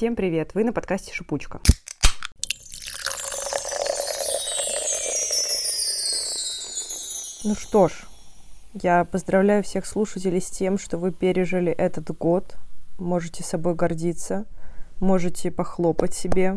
Всем привет! Вы на подкасте «Шипучка». Ну что ж, я поздравляю всех слушателей с тем, что вы пережили этот год. Можете собой гордиться, можете похлопать себе.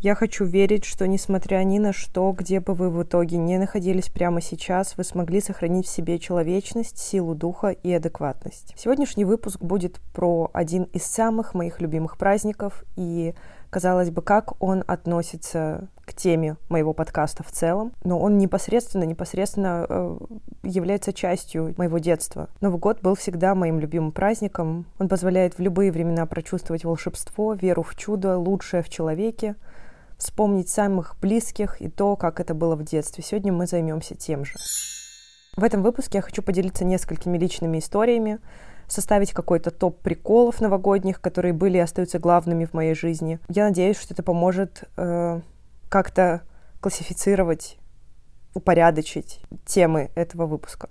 Я хочу верить, что несмотря ни на что, где бы вы в итоге не находились прямо сейчас, вы смогли сохранить в себе человечность, силу духа и адекватность. Сегодняшний выпуск будет про один из самых моих любимых праздников и казалось бы, как он относится к теме моего подкаста в целом, но он непосредственно, непосредственно э, является частью моего детства. Новый год был всегда моим любимым праздником. Он позволяет в любые времена прочувствовать волшебство, веру в чудо, лучшее в человеке, вспомнить самых близких и то, как это было в детстве. Сегодня мы займемся тем же. В этом выпуске я хочу поделиться несколькими личными историями, составить какой-то топ приколов новогодних, которые были и остаются главными в моей жизни. Я надеюсь, что это поможет э, как-то классифицировать, упорядочить темы этого выпуска.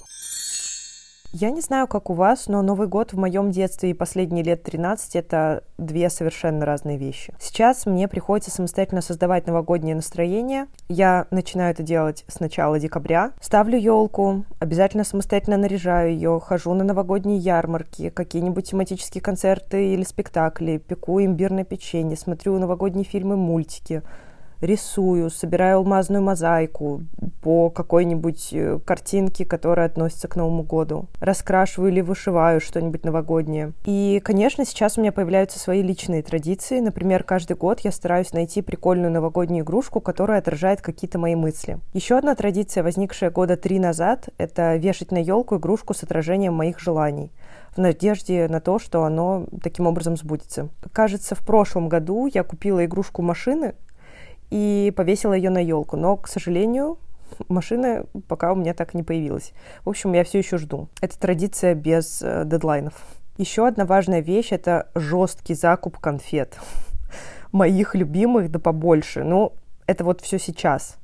Я не знаю, как у вас, но Новый год в моем детстве и последние лет 13 — это две совершенно разные вещи. Сейчас мне приходится самостоятельно создавать новогоднее настроение. Я начинаю это делать с начала декабря. Ставлю елку, обязательно самостоятельно наряжаю ее, хожу на новогодние ярмарки, какие-нибудь тематические концерты или спектакли, пеку имбирное печенье, смотрю новогодние фильмы, мультики — рисую, собираю алмазную мозаику по какой-нибудь э, картинке, которая относится к Новому году. Раскрашиваю или вышиваю что-нибудь новогоднее. И, конечно, сейчас у меня появляются свои личные традиции. Например, каждый год я стараюсь найти прикольную новогоднюю игрушку, которая отражает какие-то мои мысли. Еще одна традиция, возникшая года три назад, это вешать на елку игрушку с отражением моих желаний в надежде на то, что оно таким образом сбудется. Кажется, в прошлом году я купила игрушку машины, и повесила ее на елку. Но, к сожалению, машина пока у меня так не появилась. В общем, я все еще жду. Это традиция без э, дедлайнов. Еще одна важная вещь – это жесткий закуп конфет. Моих любимых, да побольше. Ну, это вот все сейчас.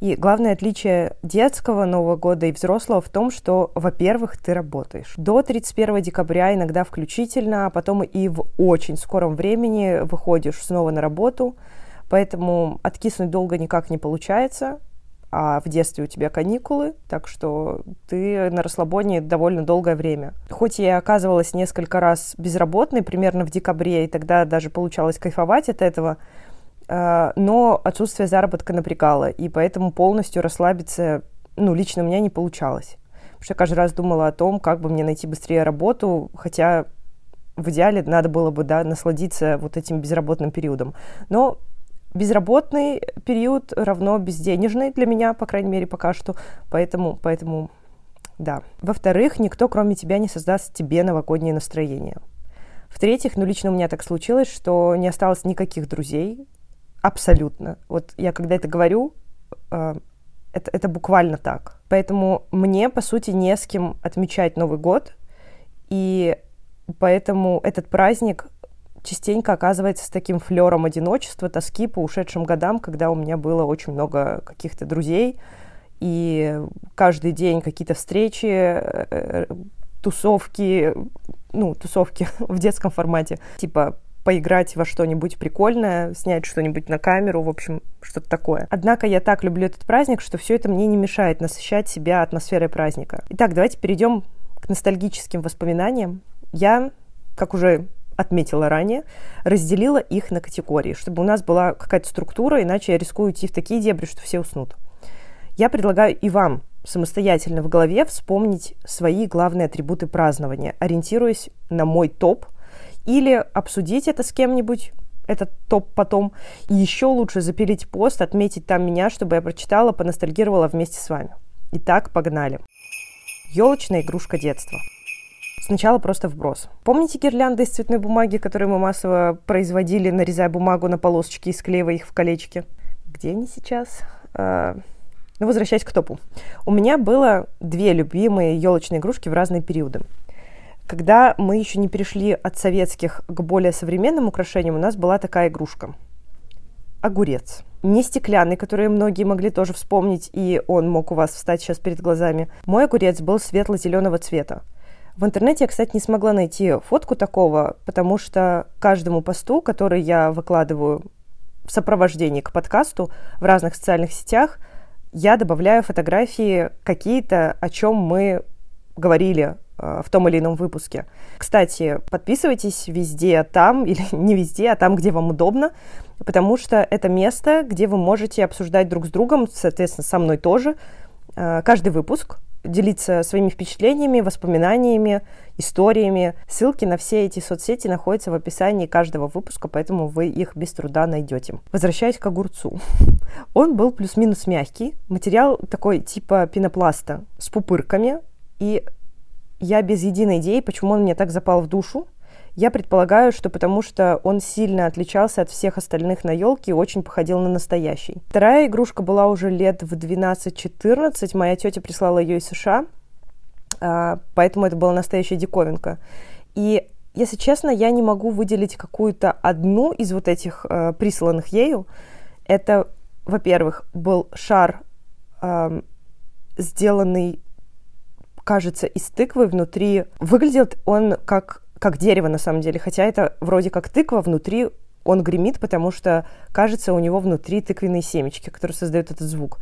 И главное отличие детского Нового года и взрослого в том, что, во-первых, ты работаешь. До 31 декабря иногда включительно, а потом и в очень скором времени выходишь снова на работу – Поэтому откиснуть долго никак не получается, а в детстве у тебя каникулы, так что ты на расслабоне довольно долгое время. Хоть я оказывалась несколько раз безработной, примерно в декабре, и тогда даже получалось кайфовать от этого, э, но отсутствие заработка напрягало, и поэтому полностью расслабиться, ну, лично у меня не получалось. Потому что я каждый раз думала о том, как бы мне найти быстрее работу, хотя в идеале надо было бы, да, насладиться вот этим безработным периодом. Но безработный период равно безденежный для меня, по крайней мере, пока что. Поэтому, поэтому да. Во-вторых, никто, кроме тебя, не создаст тебе новогоднее настроение. В-третьих, ну, лично у меня так случилось, что не осталось никаких друзей. Абсолютно. Вот я когда это говорю, э, это, это буквально так. Поэтому мне, по сути, не с кем отмечать Новый год. И поэтому этот праздник частенько оказывается с таким флером одиночества, тоски по ушедшим годам, когда у меня было очень много каких-то друзей, и каждый день какие-то встречи, э, э, тусовки, ну, тусовки в детском формате, типа поиграть во что-нибудь прикольное, снять что-нибудь на камеру, в общем, что-то такое. Однако я так люблю этот праздник, что все это мне не мешает насыщать себя атмосферой праздника. Итак, давайте перейдем к ностальгическим воспоминаниям. Я, как уже отметила ранее, разделила их на категории, чтобы у нас была какая-то структура, иначе я рискую уйти в такие дебри, что все уснут. Я предлагаю и вам самостоятельно в голове вспомнить свои главные атрибуты празднования, ориентируясь на мой топ, или обсудить это с кем-нибудь, этот топ потом, и еще лучше запилить пост, отметить там меня, чтобы я прочитала, поностальгировала вместе с вами. Итак, погнали. Елочная игрушка детства – Сначала просто вброс. Помните гирлянды из цветной бумаги, которые мы массово производили, нарезая бумагу на полосочки и склеивая их в колечки? Где они сейчас? А, ну, возвращаясь к топу. У меня было две любимые елочные игрушки в разные периоды. Когда мы еще не перешли от советских к более современным украшениям, у нас была такая игрушка. Огурец. Не стеклянный, который многие могли тоже вспомнить, и он мог у вас встать сейчас перед глазами. Мой огурец был светло-зеленого цвета. В интернете я, кстати, не смогла найти фотку такого, потому что каждому посту, который я выкладываю в сопровождении к подкасту в разных социальных сетях, я добавляю фотографии какие-то, о чем мы говорили э, в том или ином выпуске. Кстати, подписывайтесь везде там, или не везде, а там, где вам удобно, потому что это место, где вы можете обсуждать друг с другом, соответственно, со мной тоже, э, каждый выпуск, делиться своими впечатлениями, воспоминаниями, историями. Ссылки на все эти соцсети находятся в описании каждого выпуска, поэтому вы их без труда найдете. Возвращаясь к огурцу. Он был плюс-минус мягкий. Материал такой типа пенопласта с пупырками. И я без единой идеи, почему он мне так запал в душу. Я предполагаю, что потому что он сильно отличался от всех остальных на елке и очень походил на настоящий. Вторая игрушка была уже лет в 12-14. Моя тетя прислала ее из США, а, поэтому это была настоящая диковинка. И если честно, я не могу выделить какую-то одну из вот этих э, присланных ею. Это, во-первых, был шар, э, сделанный, кажется, из тыквы внутри. Выглядел он как как дерево на самом деле, хотя это вроде как тыква, внутри он гремит, потому что, кажется, у него внутри тыквенные семечки, которые создают этот звук.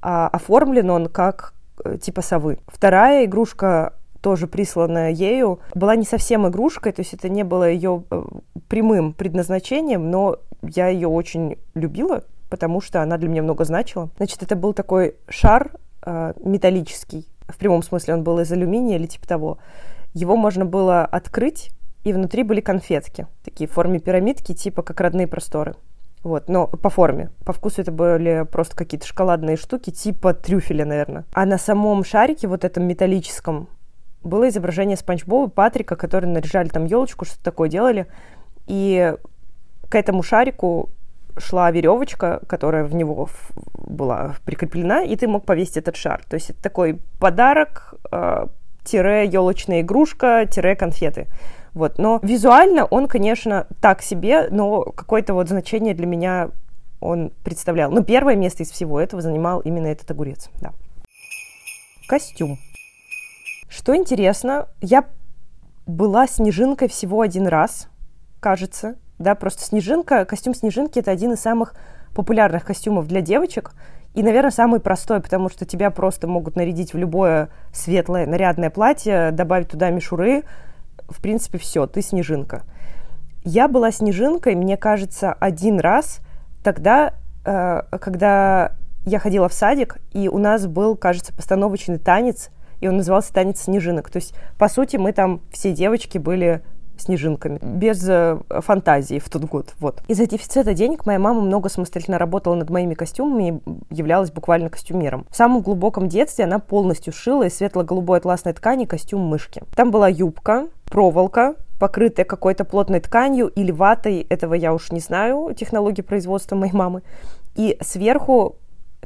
А оформлен он как э, типа совы. Вторая игрушка тоже присланная ею, была не совсем игрушкой, то есть это не было ее э, прямым предназначением, но я ее очень любила, потому что она для меня много значила. Значит, это был такой шар э, металлический, в прямом смысле он был из алюминия или типа того, его можно было открыть, и внутри были конфетки, такие в форме пирамидки, типа как родные просторы. Вот, но по форме. По вкусу это были просто какие-то шоколадные штуки, типа трюфеля, наверное. А на самом шарике, вот этом металлическом, было изображение Спанч Боба, Патрика, которые наряжали там елочку, что-то такое делали. И к этому шарику шла веревочка, которая в него была прикреплена, и ты мог повесить этот шар. То есть это такой подарок, а, тире елочная игрушка, тире конфеты. Вот. Но визуально он, конечно, так себе, но какое-то вот значение для меня он представлял. Но первое место из всего этого занимал именно этот огурец. Да. Костюм. Что интересно, я была снежинкой всего один раз, кажется. Да, просто снежинка, костюм снежинки это один из самых популярных костюмов для девочек. И, наверное, самый простой, потому что тебя просто могут нарядить в любое светлое, нарядное платье, добавить туда мишуры. В принципе, все, ты снежинка. Я была снежинкой, мне кажется, один раз тогда, э, когда я ходила в садик, и у нас был, кажется, постановочный танец, и он назывался «Танец снежинок». То есть, по сути, мы там все девочки были снежинками, без э, фантазии в тот год. Вот. Из-за дефицита денег моя мама много самостоятельно работала над моими костюмами и являлась буквально костюмером. В самом глубоком детстве она полностью шила из светло-голубой атласной ткани костюм мышки. Там была юбка, проволока, покрытая какой-то плотной тканью или ватой, этого я уж не знаю, технологии производства моей мамы. И сверху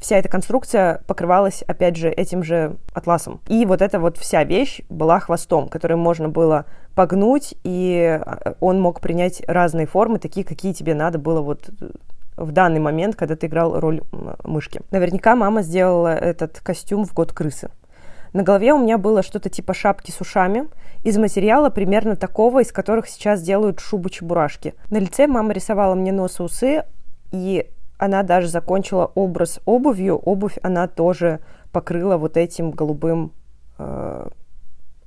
вся эта конструкция покрывалась, опять же, этим же атласом. И вот эта вот вся вещь была хвостом, который можно было погнуть, и а, он мог принять разные формы, такие, какие тебе надо было вот в данный момент, когда ты играл роль мышки. Наверняка мама сделала этот костюм в год крысы. На голове у меня было что-то типа шапки с ушами, из материала примерно такого, из которых сейчас делают шубы-чебурашки. На лице мама рисовала мне нос и усы, и она даже закончила образ обувью. Обувь она тоже покрыла вот этим голубым э,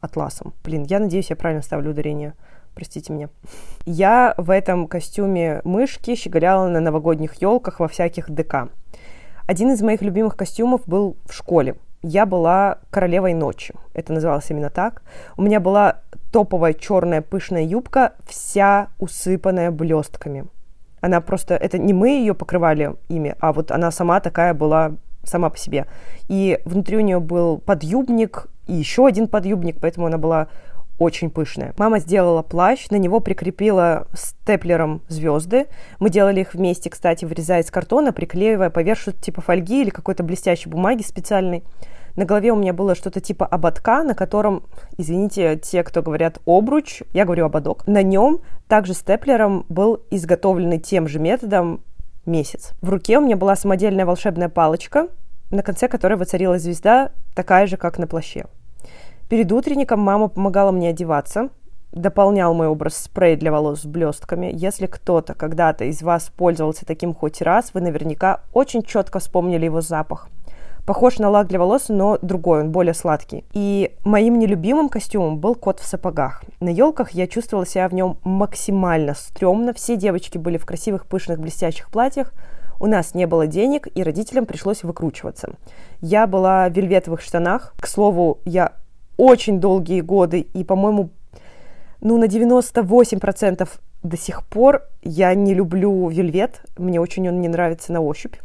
атласом. Блин, я надеюсь, я правильно ставлю ударение. Простите меня. Я в этом костюме мышки щеголяла на новогодних елках во всяких ДК. Один из моих любимых костюмов был в школе. Я была королевой ночи. Это называлось именно так. У меня была топовая черная пышная юбка, вся усыпанная блестками. Она просто, это не мы ее покрывали ими, а вот она сама такая была сама по себе. И внутри у нее был подъюбник и еще один подъюбник, поэтому она была очень пышная. Мама сделала плащ, на него прикрепила степлером звезды. Мы делали их вместе, кстати, вырезая из картона, приклеивая поверх что-то типа фольги или какой-то блестящей бумаги специальной. На голове у меня было что-то типа ободка, на котором, извините, те, кто говорят обруч, я говорю ободок. На нем также степлером был изготовленный тем же методом месяц. В руке у меня была самодельная волшебная палочка, на конце которой воцарилась звезда, такая же, как на плаще. Перед утренником мама помогала мне одеваться, дополнял мой образ спрей для волос с блестками. Если кто-то когда-то из вас пользовался таким хоть раз, вы наверняка очень четко вспомнили его запах. Похож на лак для волос, но другой, он более сладкий. И моим нелюбимым костюмом был кот в сапогах. На елках я чувствовала себя в нем максимально стрёмно. Все девочки были в красивых, пышных, блестящих платьях. У нас не было денег, и родителям пришлось выкручиваться. Я была в вельветовых штанах. К слову, я очень долгие годы и, по-моему, ну, на 98% до сих пор я не люблю вельвет. Мне очень он не нравится на ощупь.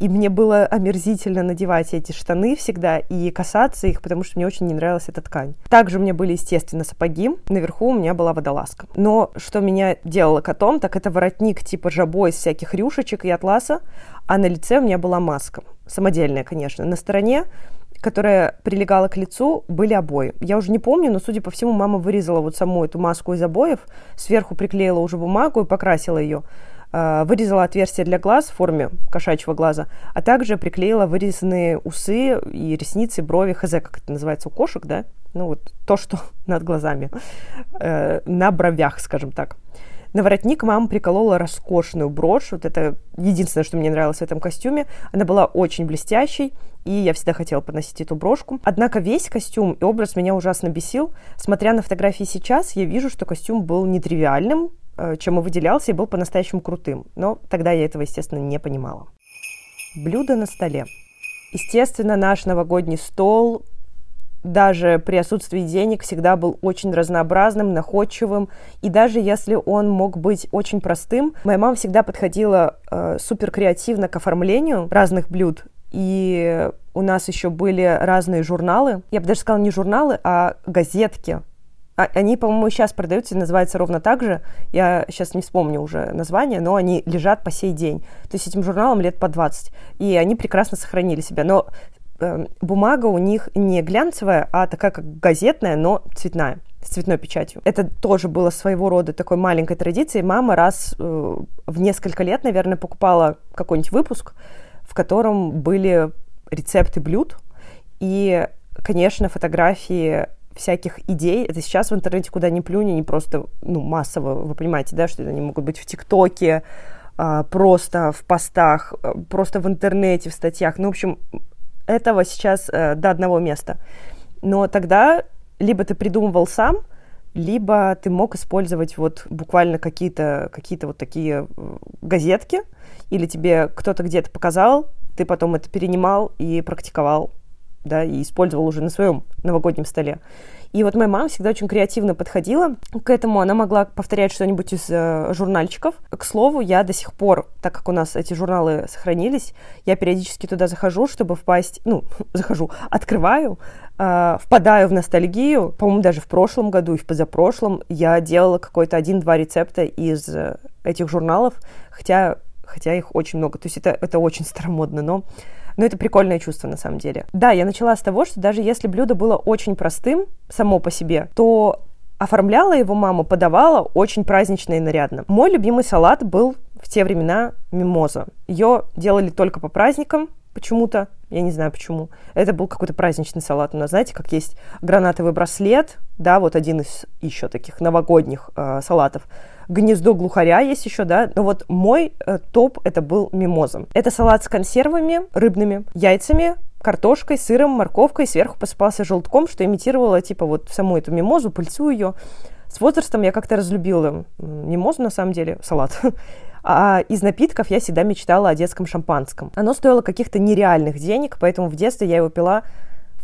И мне было омерзительно надевать эти штаны всегда и касаться их, потому что мне очень не нравилась эта ткань. Также у меня были, естественно, сапоги. Наверху у меня была водолазка. Но что меня делало котом, так это воротник типа жабо из всяких рюшечек и атласа, а на лице у меня была маска. Самодельная, конечно. На стороне которая прилегала к лицу, были обои. Я уже не помню, но, судя по всему, мама вырезала вот саму эту маску из обоев, сверху приклеила уже бумагу и покрасила ее. А, вырезала отверстие для глаз в форме кошачьего глаза, а также приклеила вырезанные усы и ресницы, брови, хз, как это называется у кошек, да? Ну вот то, что над глазами, э, на бровях, скажем так. На воротник мама приколола роскошную брошь. Вот это единственное, что мне нравилось в этом костюме. Она была очень блестящей, и я всегда хотела поносить эту брошку. Однако весь костюм и образ меня ужасно бесил. Смотря на фотографии сейчас, я вижу, что костюм был нетривиальным, э, чем и выделялся, и был по-настоящему крутым. Но тогда я этого, естественно, не понимала. Блюдо на столе. Естественно, наш новогодний стол даже при отсутствии денег всегда был очень разнообразным, находчивым. И даже если он мог быть очень простым, моя мама всегда подходила э, супер креативно к оформлению разных блюд. И у нас еще были разные журналы. Я бы даже сказала не журналы, а газетки. А, они, по-моему, сейчас продаются называются ровно так же. Я сейчас не вспомню уже название, но они лежат по сей день. То есть этим журналам лет по 20. И они прекрасно сохранили себя. Но Эм, бумага у них не глянцевая, а такая как газетная, но цветная с цветной печатью. Это тоже было своего рода такой маленькой традицией. Мама раз э, в несколько лет, наверное, покупала какой-нибудь выпуск, в котором были рецепты блюд и, конечно, фотографии всяких идей. Это сейчас в интернете куда ни плюнь, они просто, ну, массово, вы понимаете, да, что они могут быть в ТикТоке, а, просто в постах, э, просто в интернете, в статьях. Ну, в общем, этого сейчас э, до одного места. Но тогда либо ты придумывал сам, либо ты мог использовать вот буквально какие-то какие вот такие э, газетки, или тебе кто-то где-то показал, ты потом это перенимал и практиковал, да, и использовал уже на своем новогоднем столе. И вот моя мама всегда очень креативно подходила к этому. Она могла повторять что-нибудь из э, журнальчиков. К слову, я до сих пор, так как у нас эти журналы сохранились, я периодически туда захожу, чтобы впасть, ну, захожу, открываю, э, впадаю в ностальгию. По-моему, даже в прошлом году и в позапрошлом я делала какой-то один-два рецепта из э, этих журналов, хотя, хотя их очень много. То есть это, это очень старомодно, но но это прикольное чувство на самом деле. Да, я начала с того, что даже если блюдо было очень простым само по себе, то оформляла его мама, подавала очень празднично и нарядно. Мой любимый салат был в те времена мимоза. Ее делали только по праздникам, почему-то, я не знаю почему. Это был какой-то праздничный салат у нас, знаете, как есть гранатовый браслет, да, вот один из еще таких новогодних э, салатов. Гнездо глухаря есть еще, да, но вот мой э, топ это был мимоза. Это салат с консервами рыбными, яйцами, картошкой, сыром, морковкой, сверху посыпался желтком, что имитировало, типа, вот саму эту мимозу, пыльцу ее. С возрастом я как-то разлюбила мимозу, на самом деле, салат. А из напитков я всегда мечтала о детском шампанском. Оно стоило каких-то нереальных денег, поэтому в детстве я его пила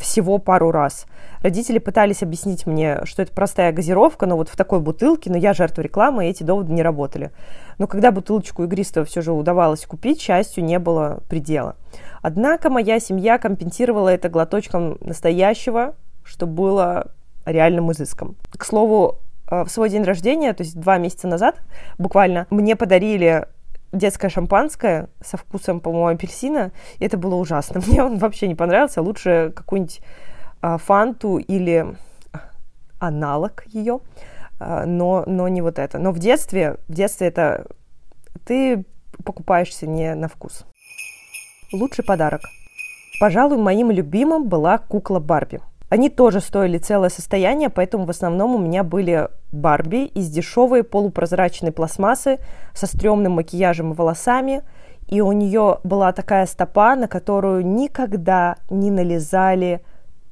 всего пару раз. Родители пытались объяснить мне, что это простая газировка, но вот в такой бутылке, но я жертва рекламы, и эти доводы не работали. Но когда бутылочку игристого все же удавалось купить, счастью не было предела. Однако моя семья компенсировала это глоточком настоящего, что было реальным изыском. К слову, Э, в свой день рождения, то есть два месяца назад буквально, мне подарили детское шампанское со вкусом, по-моему, апельсина. И это было ужасно. Мне он вообще не понравился. Лучше какую-нибудь а, фанту или аналог ее, а, но, но не вот это. Но в детстве, в детстве это ты покупаешься не на вкус. Лучший подарок. Пожалуй, моим любимым была кукла Барби. Они тоже стоили целое состояние, поэтому в основном у меня были Барби из дешевой полупрозрачной пластмассы со стрёмным макияжем и волосами. И у нее была такая стопа, на которую никогда не налезали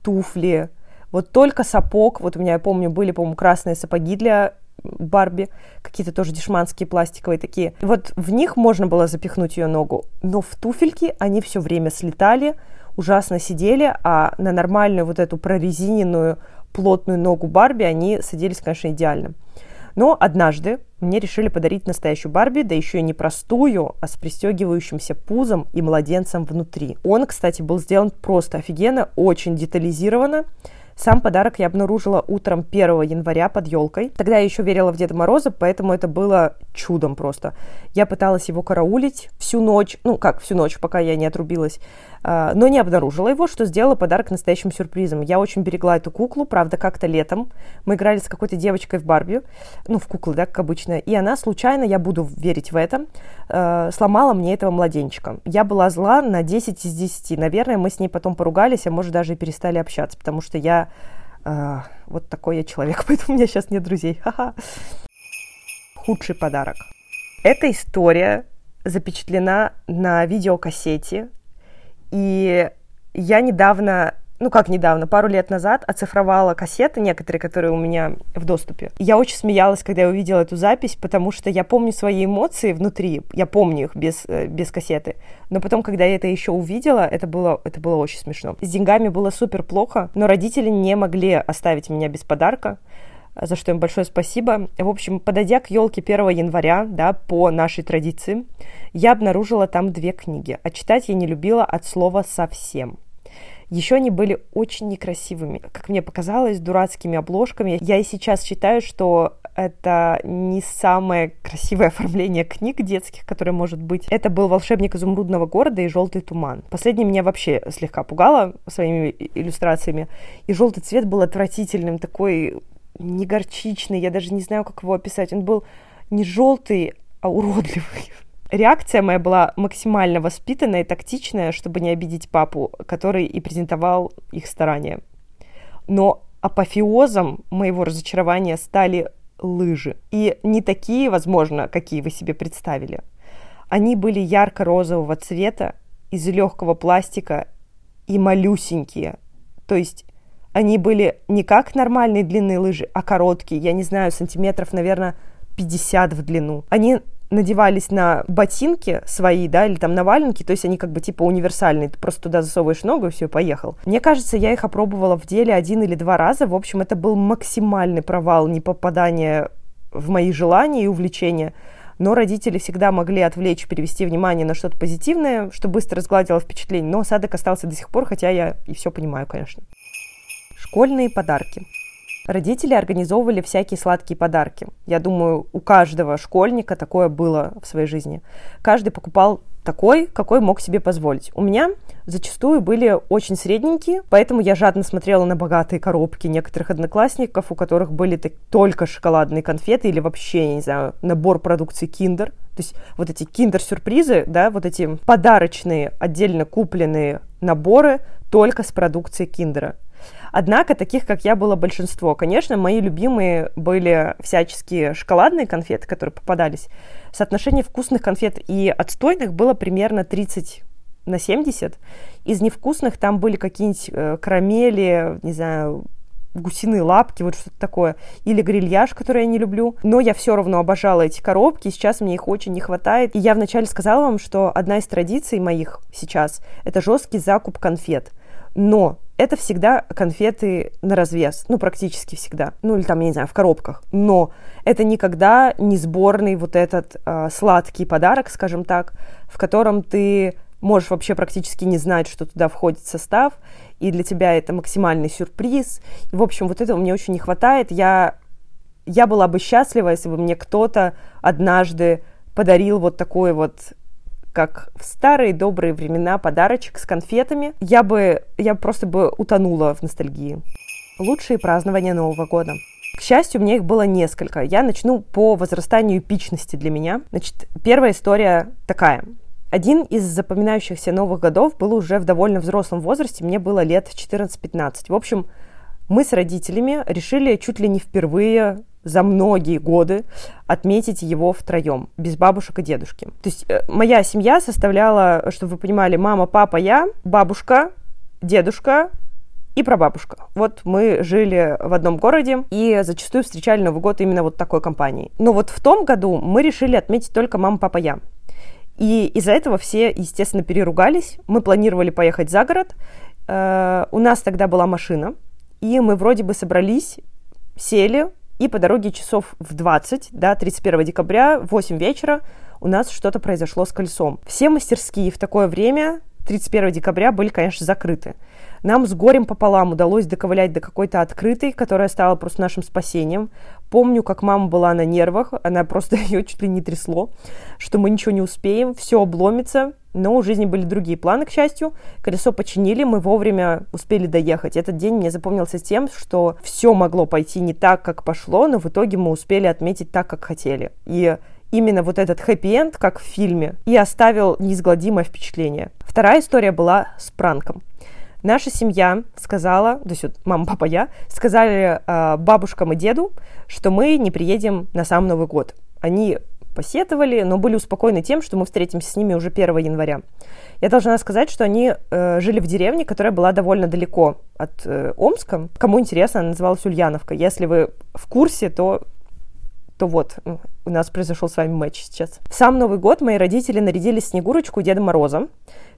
туфли. Вот только сапог, вот у меня, я помню, были, по-моему, красные сапоги для Барби, какие-то тоже дешманские пластиковые такие. Вот в них можно было запихнуть ее ногу, но в туфельки они все время слетали, ужасно сидели, а на нормальную вот эту прорезиненную плотную ногу Барби они садились, конечно, идеально. Но однажды мне решили подарить настоящую Барби, да еще и не простую, а с пристегивающимся пузом и младенцем внутри. Он, кстати, был сделан просто офигенно, очень детализированно. Сам подарок я обнаружила утром 1 января под елкой. Тогда я еще верила в Деда Мороза, поэтому это было чудом просто. Я пыталась его караулить всю ночь, ну как всю ночь, пока я не отрубилась. А, но не обнаружила его, что сделала подарок настоящим сюрпризом. Я очень берегла эту куклу, правда, как-то летом. Мы играли с какой-то девочкой в Барби, ну, в куклы, да, как обычно, и она случайно, я буду верить в это, э, сломала мне этого младенчика. Я была зла на 10 из 10. Наверное, мы с ней потом поругались, а может, даже и перестали общаться, потому что я э, вот такой я человек, поэтому у меня сейчас нет друзей. Худший подарок. Эта история запечатлена на видеокассете и я недавно ну как недавно, пару лет назад оцифровала кассеты некоторые, которые у меня в доступе. Я очень смеялась, когда я увидела эту запись, потому что я помню свои эмоции внутри, я помню их без, э, без кассеты. Но потом, когда я это еще увидела, это было, это было очень смешно. С деньгами было супер плохо, но родители не могли оставить меня без подарка за что им большое спасибо. В общем, подойдя к елке 1 января, да, по нашей традиции, я обнаружила там две книги, а читать я не любила от слова совсем. Еще они были очень некрасивыми, как мне показалось, дурацкими обложками. Я и сейчас считаю, что это не самое красивое оформление книг детских, которое может быть. Это был «Волшебник изумрудного города» и «Желтый туман». Последний меня вообще слегка пугало своими иллюстрациями. И желтый цвет был отвратительным, такой не горчичный, я даже не знаю, как его описать. Он был не желтый, а уродливый. Реакция моя была максимально воспитанная и тактичная, чтобы не обидеть папу, который и презентовал их старания. Но апофеозом моего разочарования стали лыжи. И не такие, возможно, какие вы себе представили. Они были ярко-розового цвета, из легкого пластика и малюсенькие. То есть они были не как нормальные длинные лыжи, а короткие, я не знаю, сантиметров, наверное, 50 в длину. Они надевались на ботинки свои, да, или там на валенки, то есть они как бы типа универсальные, ты просто туда засовываешь ногу и все, поехал. Мне кажется, я их опробовала в деле один или два раза, в общем, это был максимальный провал непопадания в мои желания и увлечения, но родители всегда могли отвлечь, перевести внимание на что-то позитивное, что быстро сгладило впечатление, но осадок остался до сих пор, хотя я и все понимаю, конечно. Школьные подарки. Родители организовывали всякие сладкие подарки. Я думаю, у каждого школьника такое было в своей жизни. Каждый покупал такой, какой мог себе позволить. У меня зачастую были очень средненькие, поэтому я жадно смотрела на богатые коробки некоторых одноклассников, у которых были только шоколадные конфеты или вообще, я не знаю, набор продукции Kinder. То есть вот эти киндер-сюрпризы, да, вот эти подарочные, отдельно купленные наборы только с продукцией киндера. Однако таких, как я, было большинство. Конечно, мои любимые были всяческие шоколадные конфеты, которые попадались. Соотношение вкусных конфет и отстойных было примерно 30 на 70. Из невкусных там были какие-нибудь э, карамели, не знаю, гусиные лапки, вот что-то такое, или грильяж, который я не люблю. Но я все равно обожала эти коробки, сейчас мне их очень не хватает. И я вначале сказала вам, что одна из традиций моих сейчас – это жесткий закуп конфет. Но это всегда конфеты на развес, ну, практически всегда, ну, или там, я не знаю, в коробках, но это никогда не сборный вот этот э, сладкий подарок, скажем так, в котором ты можешь вообще практически не знать, что туда входит состав, и для тебя это максимальный сюрприз. И, в общем, вот этого мне очень не хватает. Я, я была бы счастлива, если бы мне кто-то однажды подарил вот такой вот как в старые добрые времена подарочек с конфетами, я бы, я просто бы утонула в ностальгии. Лучшие празднования Нового года. К счастью, у меня их было несколько. Я начну по возрастанию эпичности для меня. Значит, первая история такая. Один из запоминающихся Новых годов был уже в довольно взрослом возрасте, мне было лет 14-15. В общем, мы с родителями решили чуть ли не впервые за многие годы отметить его втроем, без бабушек и дедушки. То есть э, моя семья составляла, чтобы вы понимали, мама, папа, я, бабушка, дедушка и прабабушка. Вот мы жили в одном городе и зачастую встречали Новый год именно вот такой компанией. Но вот в том году мы решили отметить только мама, папа, я. И из-за этого все, естественно, переругались. Мы планировали поехать за город. Э, у нас тогда была машина, и мы вроде бы собрались, сели, и по дороге часов в 20, да, 31 декабря, 8 вечера, у нас что-то произошло с колесом. Все мастерские в такое время 31 декабря были, конечно, закрыты. Нам с горем пополам удалось доковылять до какой-то открытой, которая стала просто нашим спасением. Помню, как мама была на нервах, она просто ее чуть ли не трясло, что мы ничего не успеем, все обломится, но у жизни были другие планы, к счастью. Колесо починили, мы вовремя успели доехать. Этот день мне запомнился тем, что все могло пойти не так, как пошло, но в итоге мы успели отметить так, как хотели. И именно вот этот хэппи-энд, как в фильме, и оставил неизгладимое впечатление. Вторая история была с пранком. Наша семья сказала, то есть вот мама, папа, я, сказали э, бабушкам и деду, что мы не приедем на сам Новый год. Они посетовали, но были успокоены тем, что мы встретимся с ними уже 1 января. Я должна сказать, что они э, жили в деревне, которая была довольно далеко от э, Омска. Кому интересно, она называлась Ульяновка. Если вы в курсе, то то вот, у нас произошел с вами матч сейчас. В сам Новый год мои родители нарядили Снегурочку Деда Мороза.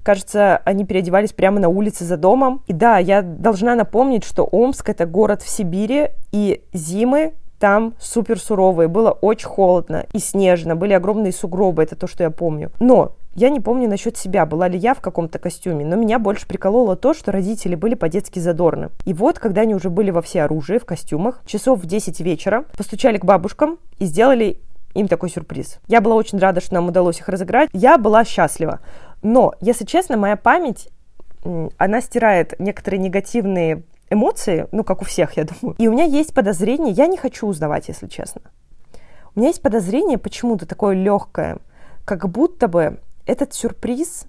Кажется, они переодевались прямо на улице за домом. И да, я должна напомнить, что Омск — это город в Сибири, и зимы там супер суровые, было очень холодно и снежно, были огромные сугробы, это то, что я помню. Но я не помню насчет себя, была ли я в каком-то костюме, но меня больше прикололо то, что родители были по-детски задорны. И вот, когда они уже были во всеоружии, в костюмах, часов в 10 вечера, постучали к бабушкам и сделали им такой сюрприз. Я была очень рада, что нам удалось их разыграть. Я была счастлива. Но, если честно, моя память, она стирает некоторые негативные эмоции, ну, как у всех, я думаю. И у меня есть подозрение, я не хочу узнавать, если честно. У меня есть подозрение почему-то такое легкое, как будто бы этот сюрприз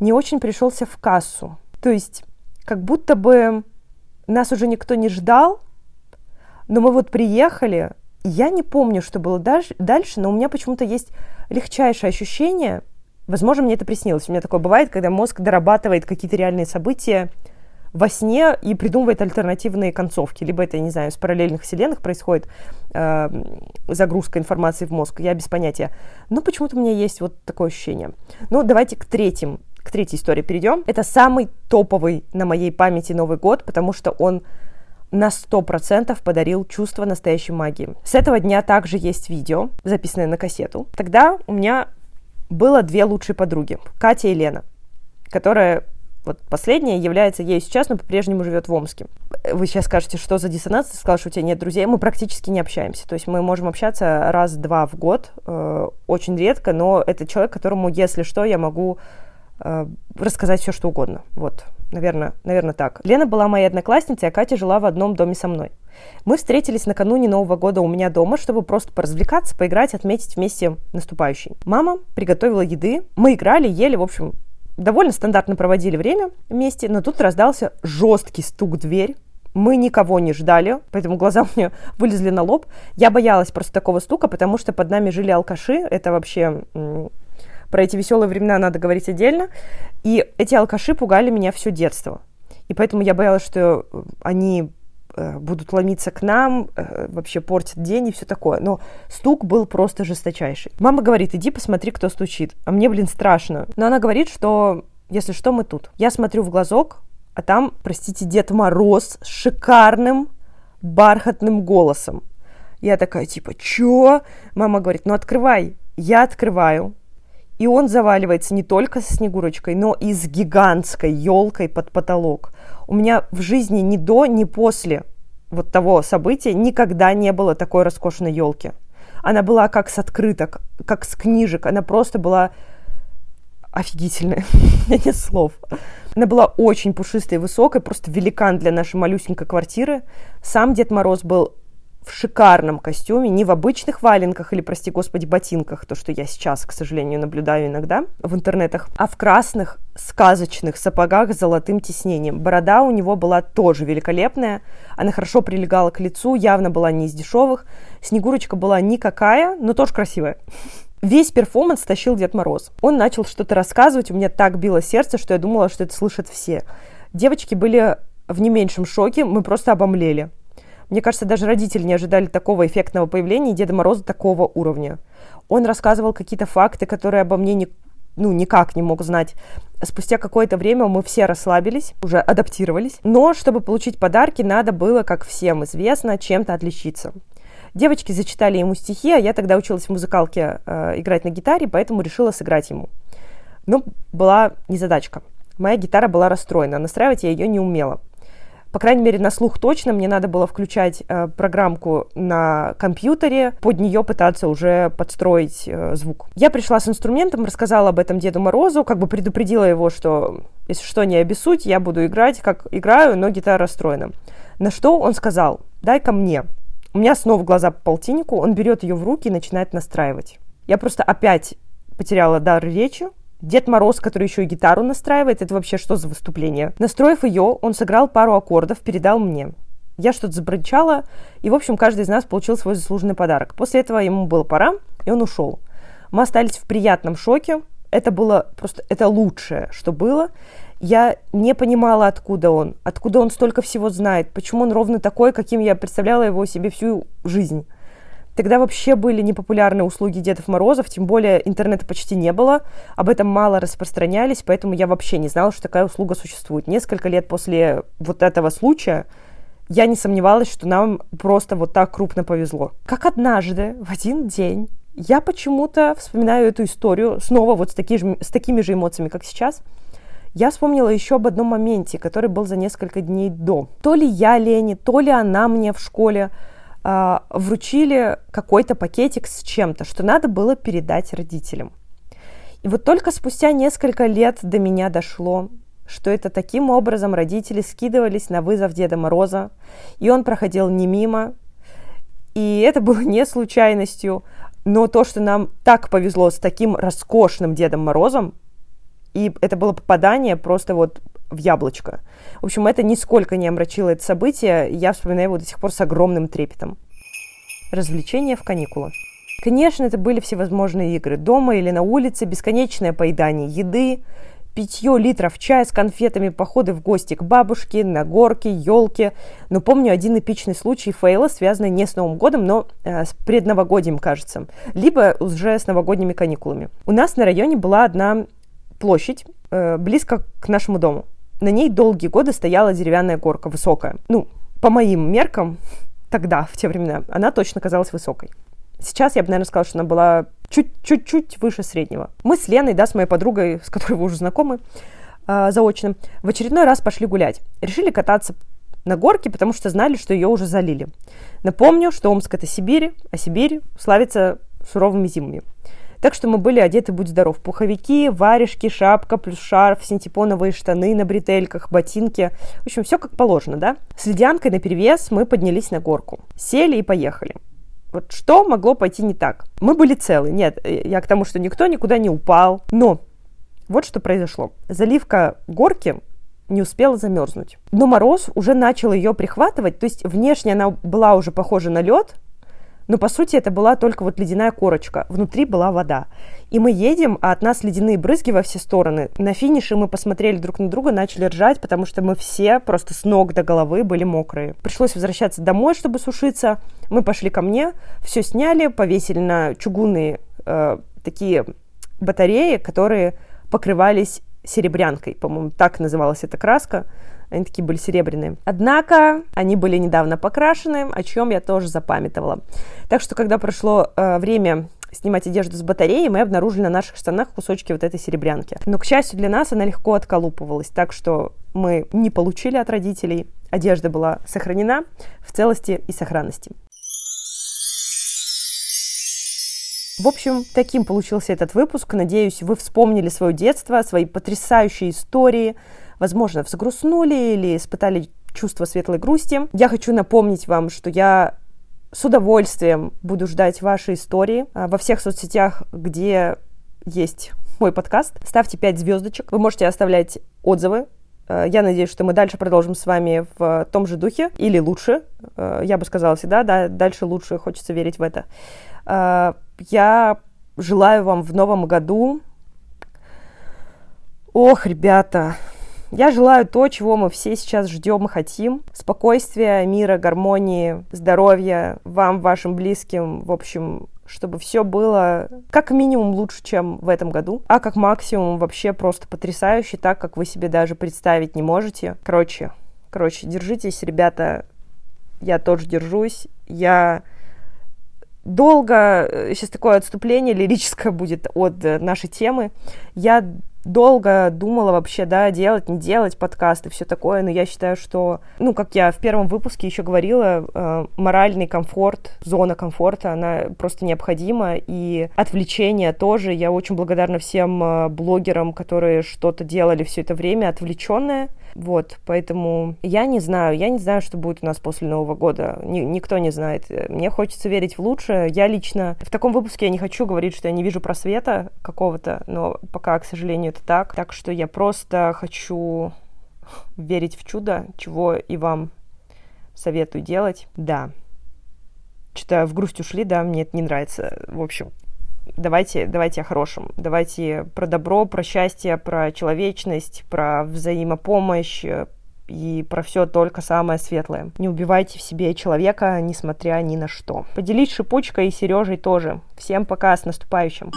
не очень пришелся в кассу. То есть, как будто бы нас уже никто не ждал, но мы вот приехали, я не помню, что было дальше, но у меня почему-то есть легчайшее ощущение, возможно, мне это приснилось. У меня такое бывает, когда мозг дорабатывает какие-то реальные события во сне и придумывает альтернативные концовки. Либо это, не знаю, с параллельных вселенных происходит э, загрузка информации в мозг, я без понятия. Но почему-то у меня есть вот такое ощущение. Ну, давайте к третьим, к третьей истории перейдем. Это самый топовый на моей памяти Новый год, потому что он на 100% подарил чувство настоящей магии. С этого дня также есть видео, записанное на кассету. Тогда у меня было две лучшие подруги, Катя и Лена, которая вот последняя является ею сейчас, но по-прежнему живет в Омске. Вы сейчас скажете, что за диссонанс? Ты сказал, что у тебя нет друзей. Мы практически не общаемся. То есть мы можем общаться раз-два в год, э, очень редко, но это человек, которому, если что, я могу э, рассказать все, что угодно. Вот, наверное, наверное так. Лена была моей одноклассницей, а Катя жила в одном доме со мной. Мы встретились накануне Нового года у меня дома, чтобы просто поразвлекаться, поиграть, отметить вместе наступающий. Мама приготовила еды, мы играли, ели, в общем, довольно стандартно проводили время вместе, но тут раздался жесткий стук в дверь. Мы никого не ждали, поэтому глаза у меня вылезли на лоб. Я боялась просто такого стука, потому что под нами жили алкаши. Это вообще про эти веселые времена надо говорить отдельно. И эти алкаши пугали меня все детство. И поэтому я боялась, что они Э, будут ломиться к нам, э, вообще портят день и все такое. Но стук был просто жесточайший. Мама говорит, иди посмотри, кто стучит. А мне, блин, страшно. Но она говорит, что если что, мы тут. Я смотрю в глазок, а там, простите, Дед Мороз с шикарным бархатным голосом. Я такая, типа, чё? Мама говорит, ну открывай. Я открываю. И он заваливается не только со Снегурочкой, но и с гигантской елкой под потолок. У меня в жизни ни до, ни после вот того события никогда не было такой роскошной елки. Она была как с открыток, как с книжек. Она просто была офигительная. нет слов. Она была очень пушистой и высокой, просто великан для нашей малюсенькой квартиры. Сам Дед Мороз был в шикарном костюме, не в обычных валенках или, прости господи, ботинках, то, что я сейчас, к сожалению, наблюдаю иногда в интернетах, а в красных сказочных сапогах с золотым тиснением. Борода у него была тоже великолепная, она хорошо прилегала к лицу, явно была не из дешевых. Снегурочка была никакая, но тоже красивая. Весь перформанс тащил Дед Мороз. Он начал что-то рассказывать, у меня так било сердце, что я думала, что это слышат все. Девочки были в не меньшем шоке, мы просто обомлели. Мне кажется, даже родители не ожидали такого эффектного появления Деда Мороза такого уровня. Он рассказывал какие-то факты, которые обо мне не, ну, никак не мог знать. Спустя какое-то время мы все расслабились, уже адаптировались. Но чтобы получить подарки, надо было, как всем известно, чем-то отличиться. Девочки зачитали ему стихи, а я тогда училась в музыкалке э, играть на гитаре, поэтому решила сыграть ему. Но была незадачка. Моя гитара была расстроена, настраивать я ее не умела по крайней мере, на слух точно, мне надо было включать э, программку на компьютере, под нее пытаться уже подстроить э, звук. Я пришла с инструментом, рассказала об этом Деду Морозу, как бы предупредила его, что если что, не обессудь, я буду играть, как играю, но гитара расстроена. На что он сказал, дай ко мне. У меня снова глаза по полтиннику, он берет ее в руки и начинает настраивать. Я просто опять потеряла дар речи, Дед Мороз, который еще и гитару настраивает, это вообще что за выступление? Настроив ее, он сыграл пару аккордов, передал мне. Я что-то забрычала, и, в общем, каждый из нас получил свой заслуженный подарок. После этого ему было пора, и он ушел. Мы остались в приятном шоке. Это было просто, это лучшее, что было. Я не понимала, откуда он, откуда он столько всего знает, почему он ровно такой, каким я представляла его себе всю жизнь. Тогда вообще были непопулярны услуги Дедов Морозов, тем более интернета почти не было, об этом мало распространялись, поэтому я вообще не знала, что такая услуга существует. Несколько лет после вот этого случая я не сомневалась, что нам просто вот так крупно повезло. Как однажды, в один день, я почему-то вспоминаю эту историю снова вот с, таки же, с такими же эмоциями, как сейчас. Я вспомнила еще об одном моменте, который был за несколько дней до. То ли я Лене, то ли она мне в школе э, вручили какой-то пакетик с чем-то, что надо было передать родителям. И вот только спустя несколько лет до меня дошло, что это таким образом родители скидывались на вызов Деда Мороза, и он проходил не мимо, и это было не случайностью, но то, что нам так повезло с таким роскошным Дедом Морозом, и это было попадание просто вот в яблочко. В общем, это нисколько не омрачило это событие, я вспоминаю его до сих пор с огромным трепетом. Развлечения в каникулы. Конечно, это были всевозможные игры. Дома или на улице бесконечное поедание еды, питье литров чая с конфетами, походы в гости к бабушке, на горке, елке. Но помню один эпичный случай фейла, связанный не с Новым годом, но э, с предновогодием, кажется. Либо уже с новогодними каникулами. У нас на районе была одна площадь э, близко к нашему дому. На ней долгие годы стояла деревянная горка, высокая. Ну, по моим меркам, тогда, в те времена, она точно казалась высокой. Сейчас я бы, наверное, сказала, что она была чуть-чуть выше среднего. Мы с Леной, да, с моей подругой, с которой вы уже знакомы, э, заочно, в очередной раз пошли гулять. Решили кататься на горке, потому что знали, что ее уже залили. Напомню, что Омск – это Сибирь, а Сибирь славится суровыми зимами. Так что мы были одеты, будь здоров, пуховики, варежки, шапка, плюс шарф, синтепоновые штаны на бретельках, ботинки. В общем, все как положено, да? С ледянкой наперевес мы поднялись на горку. Сели и поехали. Вот что могло пойти не так? Мы были целы. Нет, я к тому, что никто никуда не упал. Но вот что произошло. Заливка горки не успела замерзнуть. Но мороз уже начал ее прихватывать, то есть внешне она была уже похожа на лед, но по сути это была только вот ледяная корочка, внутри была вода. И мы едем, а от нас ледяные брызги во все стороны. На финише мы посмотрели друг на друга, начали ржать, потому что мы все просто с ног до головы были мокрые. Пришлось возвращаться домой, чтобы сушиться. Мы пошли ко мне, все сняли, повесили на чугунные э, такие батареи, которые покрывались серебрянкой, по-моему, так называлась эта краска. Они такие были серебряные. Однако они были недавно покрашены, о чем я тоже запамятовала. Так что, когда прошло э, время снимать одежду с батареи, мы обнаружили на наших штанах кусочки вот этой серебрянки. Но, к счастью для нас, она легко отколупывалась, так что мы не получили от родителей. Одежда была сохранена в целости и сохранности. В общем, таким получился этот выпуск. Надеюсь, вы вспомнили свое детство, свои потрясающие истории, возможно, взгрустнули или испытали чувство светлой грусти. Я хочу напомнить вам, что я с удовольствием буду ждать ваши истории а, во всех соцсетях, где есть мой подкаст. Ставьте 5 звездочек. Вы можете оставлять отзывы. А, я надеюсь, что мы дальше продолжим с вами в том же духе или лучше. А, я бы сказала всегда, да, дальше лучше, хочется верить в это. Я желаю вам в новом году... Ох, ребята, я желаю то, чего мы все сейчас ждем и хотим. Спокойствия, мира, гармонии, здоровья вам, вашим близким. В общем, чтобы все было как минимум лучше, чем в этом году, а как максимум вообще просто потрясающе, так как вы себе даже представить не можете. Короче, короче, держитесь, ребята. Я тоже держусь. Я долго, сейчас такое отступление лирическое будет от нашей темы. Я долго думала вообще, да, делать, не делать подкасты, все такое, но я считаю, что, ну, как я в первом выпуске еще говорила, э, моральный комфорт, зона комфорта, она просто необходима, и отвлечение тоже. Я очень благодарна всем э, блогерам, которые что-то делали все это время, отвлеченное, вот, поэтому я не знаю, я не знаю, что будет у нас после Нового года. Ни, никто не знает. Мне хочется верить в лучшее. Я лично в таком выпуске я не хочу говорить, что я не вижу просвета какого-то, но пока, к сожалению, это так. Так что я просто хочу верить в чудо, чего и вам советую делать. Да. Что-то в грусть ушли, да, мне это не нравится. В общем, давайте, давайте о хорошем, давайте про добро, про счастье, про человечность, про взаимопомощь э, и про все только самое светлое. Не убивайте в себе человека, несмотря ни на что. Поделись шипучкой и Сережей тоже. Всем пока, с наступающим!